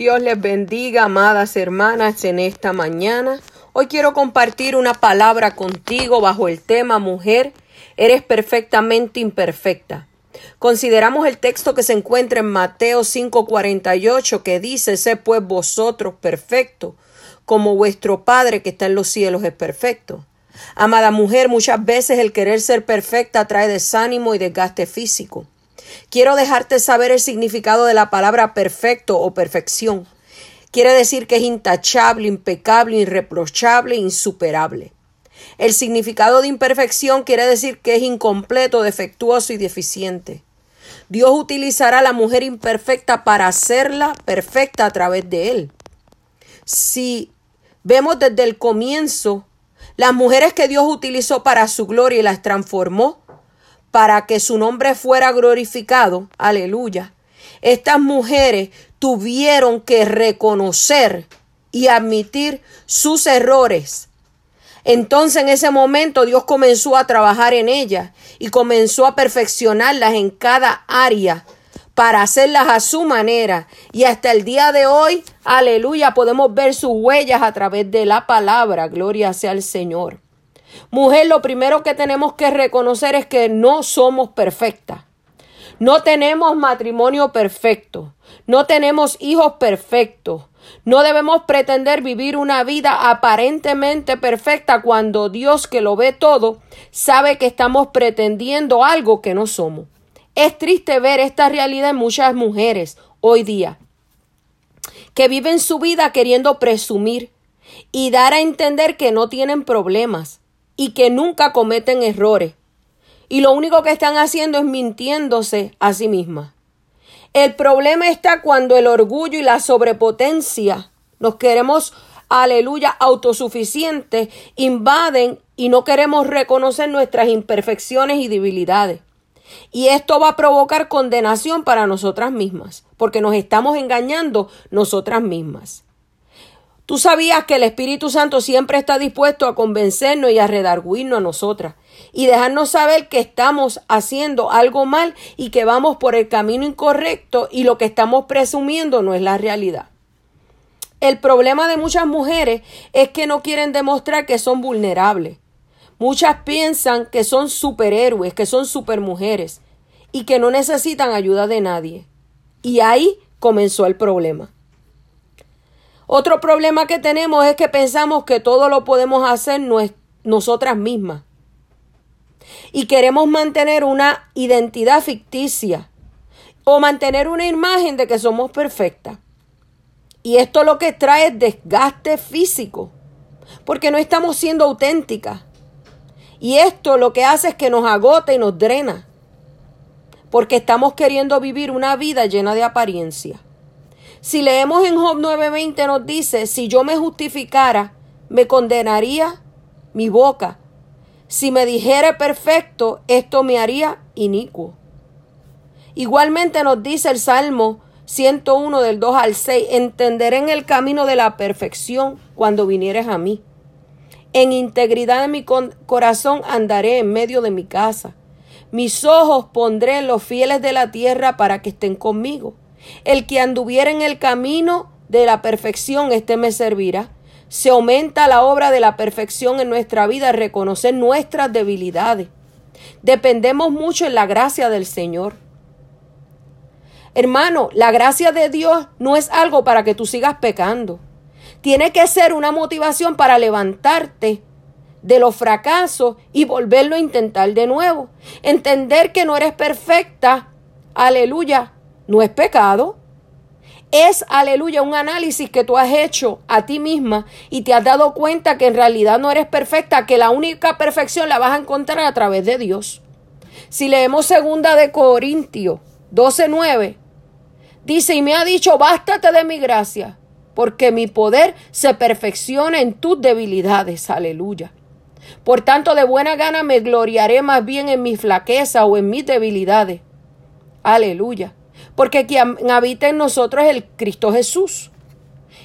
Dios les bendiga, amadas hermanas, en esta mañana. Hoy quiero compartir una palabra contigo bajo el tema Mujer, eres perfectamente imperfecta. Consideramos el texto que se encuentra en Mateo 5:48 que dice, sé pues vosotros perfectos, como vuestro Padre que está en los cielos es perfecto. Amada mujer, muchas veces el querer ser perfecta trae desánimo y desgaste físico. Quiero dejarte saber el significado de la palabra perfecto o perfección. Quiere decir que es intachable, impecable, irreprochable, insuperable. El significado de imperfección quiere decir que es incompleto, defectuoso y deficiente. Dios utilizará a la mujer imperfecta para hacerla perfecta a través de él. Si vemos desde el comienzo, las mujeres que Dios utilizó para su gloria y las transformó para que su nombre fuera glorificado, aleluya, estas mujeres tuvieron que reconocer y admitir sus errores. Entonces en ese momento Dios comenzó a trabajar en ellas y comenzó a perfeccionarlas en cada área para hacerlas a su manera. Y hasta el día de hoy, aleluya, podemos ver sus huellas a través de la palabra. Gloria sea al Señor. Mujer, lo primero que tenemos que reconocer es que no somos perfectas. No tenemos matrimonio perfecto. No tenemos hijos perfectos. No debemos pretender vivir una vida aparentemente perfecta cuando Dios que lo ve todo sabe que estamos pretendiendo algo que no somos. Es triste ver esta realidad en muchas mujeres hoy día que viven su vida queriendo presumir y dar a entender que no tienen problemas, y que nunca cometen errores. Y lo único que están haciendo es mintiéndose a sí mismas. El problema está cuando el orgullo y la sobrepotencia nos queremos, aleluya, autosuficientes, invaden y no queremos reconocer nuestras imperfecciones y debilidades. Y esto va a provocar condenación para nosotras mismas, porque nos estamos engañando nosotras mismas. Tú sabías que el Espíritu Santo siempre está dispuesto a convencernos y a redarguirnos a nosotras y dejarnos saber que estamos haciendo algo mal y que vamos por el camino incorrecto y lo que estamos presumiendo no es la realidad. El problema de muchas mujeres es que no quieren demostrar que son vulnerables. Muchas piensan que son superhéroes, que son supermujeres y que no necesitan ayuda de nadie. Y ahí comenzó el problema. Otro problema que tenemos es que pensamos que todo lo podemos hacer nosotras mismas. Y queremos mantener una identidad ficticia o mantener una imagen de que somos perfectas. Y esto lo que trae es desgaste físico, porque no estamos siendo auténticas. Y esto lo que hace es que nos agota y nos drena, porque estamos queriendo vivir una vida llena de apariencia. Si leemos en Job 9:20 nos dice, si yo me justificara, me condenaría mi boca. Si me dijera perfecto, esto me haría inicuo. Igualmente nos dice el Salmo 101 del 2 al 6, entenderé en el camino de la perfección cuando vinieres a mí. En integridad de mi corazón andaré en medio de mi casa. Mis ojos pondré en los fieles de la tierra para que estén conmigo. El que anduviera en el camino de la perfección, este me servirá. Se aumenta la obra de la perfección en nuestra vida, reconocer nuestras debilidades. Dependemos mucho en la gracia del Señor. Hermano, la gracia de Dios no es algo para que tú sigas pecando. Tiene que ser una motivación para levantarte de los fracasos y volverlo a intentar de nuevo. Entender que no eres perfecta, aleluya, no es pecado. Es, aleluya, un análisis que tú has hecho a ti misma y te has dado cuenta que en realidad no eres perfecta, que la única perfección la vas a encontrar a través de Dios. Si leemos segunda de Corintios 12:9, dice, y me ha dicho, bástate de mi gracia, porque mi poder se perfecciona en tus debilidades. Aleluya. Por tanto, de buena gana me gloriaré más bien en mi flaqueza o en mis debilidades. Aleluya porque quien habita en nosotros es el Cristo Jesús.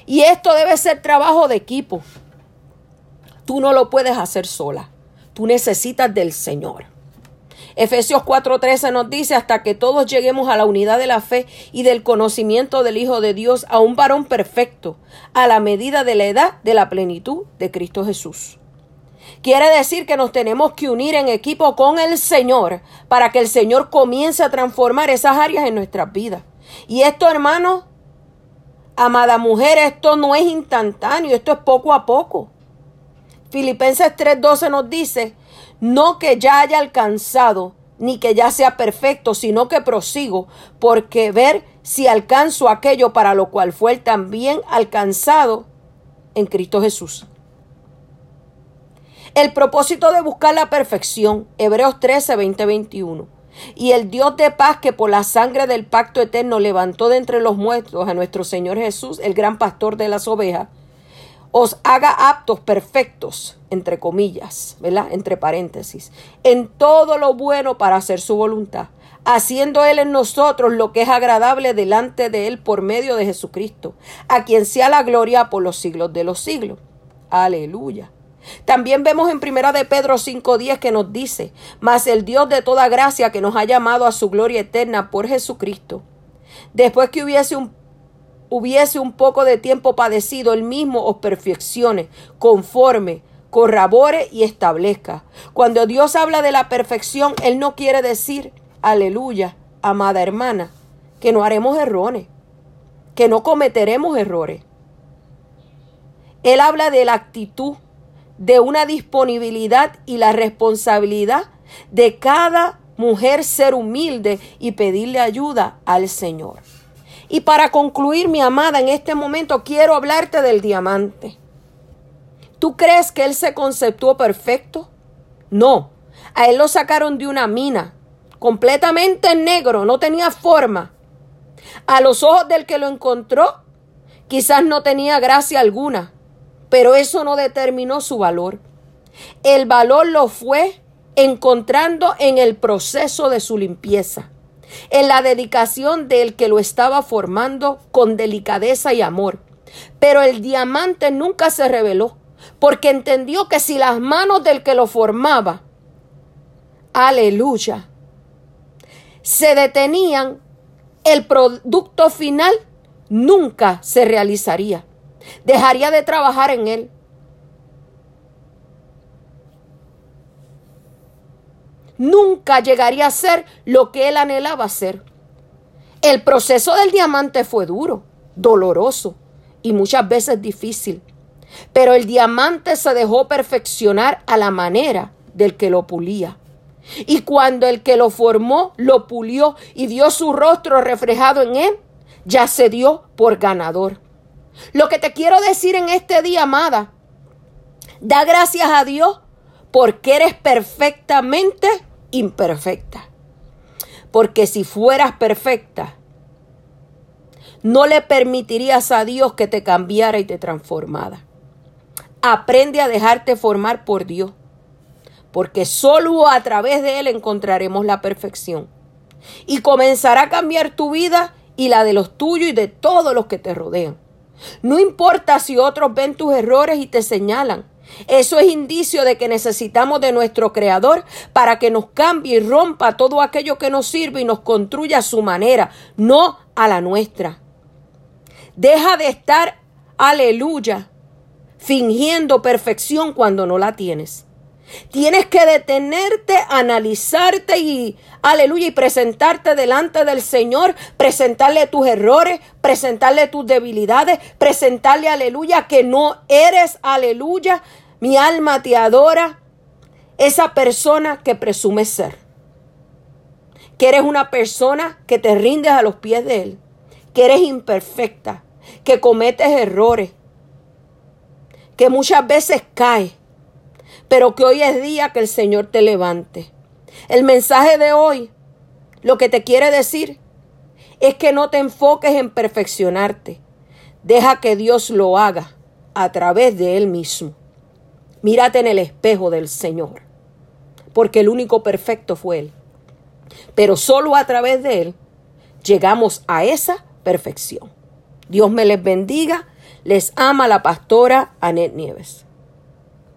Y esto debe ser trabajo de equipo. Tú no lo puedes hacer sola. Tú necesitas del Señor. Efesios 4:13 nos dice, hasta que todos lleguemos a la unidad de la fe y del conocimiento del Hijo de Dios, a un varón perfecto, a la medida de la edad de la plenitud de Cristo Jesús. Quiere decir que nos tenemos que unir en equipo con el Señor para que el Señor comience a transformar esas áreas en nuestras vidas. Y esto, hermano, amada mujer, esto no es instantáneo, esto es poco a poco. Filipenses 3:12 nos dice, no que ya haya alcanzado, ni que ya sea perfecto, sino que prosigo, porque ver si alcanzo aquello para lo cual fue también alcanzado en Cristo Jesús. El propósito de buscar la perfección, Hebreos 13, 20, 21. Y el Dios de paz que por la sangre del pacto eterno levantó de entre los muertos a nuestro Señor Jesús, el gran pastor de las ovejas, os haga aptos, perfectos, entre comillas, ¿verdad? Entre paréntesis, en todo lo bueno para hacer su voluntad, haciendo Él en nosotros lo que es agradable delante de Él por medio de Jesucristo, a quien sea la gloria por los siglos de los siglos. Aleluya. También vemos en primera de Pedro 5:10 que nos dice, mas el Dios de toda gracia que nos ha llamado a su gloria eterna por Jesucristo, después que hubiese un hubiese un poco de tiempo padecido, él mismo os perfeccione, conforme, corrobore y establezca. Cuando Dios habla de la perfección, Él no quiere decir, aleluya, amada hermana, que no haremos errores, que no cometeremos errores. Él habla de la actitud, de una disponibilidad y la responsabilidad de cada mujer ser humilde y pedirle ayuda al Señor. Y para concluir, mi amada, en este momento quiero hablarte del diamante. ¿Tú crees que él se conceptuó perfecto? No. A él lo sacaron de una mina, completamente negro, no tenía forma. A los ojos del que lo encontró, quizás no tenía gracia alguna pero eso no determinó su valor. El valor lo fue encontrando en el proceso de su limpieza, en la dedicación del que lo estaba formando con delicadeza y amor. Pero el diamante nunca se reveló, porque entendió que si las manos del que lo formaba, aleluya, se detenían, el producto final nunca se realizaría dejaría de trabajar en él. Nunca llegaría a ser lo que él anhelaba ser. El proceso del diamante fue duro, doloroso y muchas veces difícil. Pero el diamante se dejó perfeccionar a la manera del que lo pulía. Y cuando el que lo formó lo pulió y vio su rostro reflejado en él, ya se dio por ganador. Lo que te quiero decir en este día, amada, da gracias a Dios porque eres perfectamente imperfecta. Porque si fueras perfecta, no le permitirías a Dios que te cambiara y te transformara. Aprende a dejarte formar por Dios, porque solo a través de Él encontraremos la perfección. Y comenzará a cambiar tu vida y la de los tuyos y de todos los que te rodean. No importa si otros ven tus errores y te señalan. Eso es indicio de que necesitamos de nuestro Creador para que nos cambie y rompa todo aquello que nos sirve y nos construya a su manera, no a la nuestra. Deja de estar, aleluya, fingiendo perfección cuando no la tienes. Tienes que detenerte, analizarte y, aleluya, y presentarte delante del Señor, presentarle tus errores, presentarle tus debilidades, presentarle, aleluya, que no eres, aleluya, mi alma te adora, esa persona que presume ser. Que eres una persona que te rindes a los pies de Él, que eres imperfecta, que cometes errores, que muchas veces caes pero que hoy es día que el Señor te levante. El mensaje de hoy, lo que te quiere decir, es que no te enfoques en perfeccionarte. Deja que Dios lo haga a través de Él mismo. Mírate en el espejo del Señor, porque el único perfecto fue Él. Pero solo a través de Él llegamos a esa perfección. Dios me les bendiga. Les ama la pastora Anet Nieves.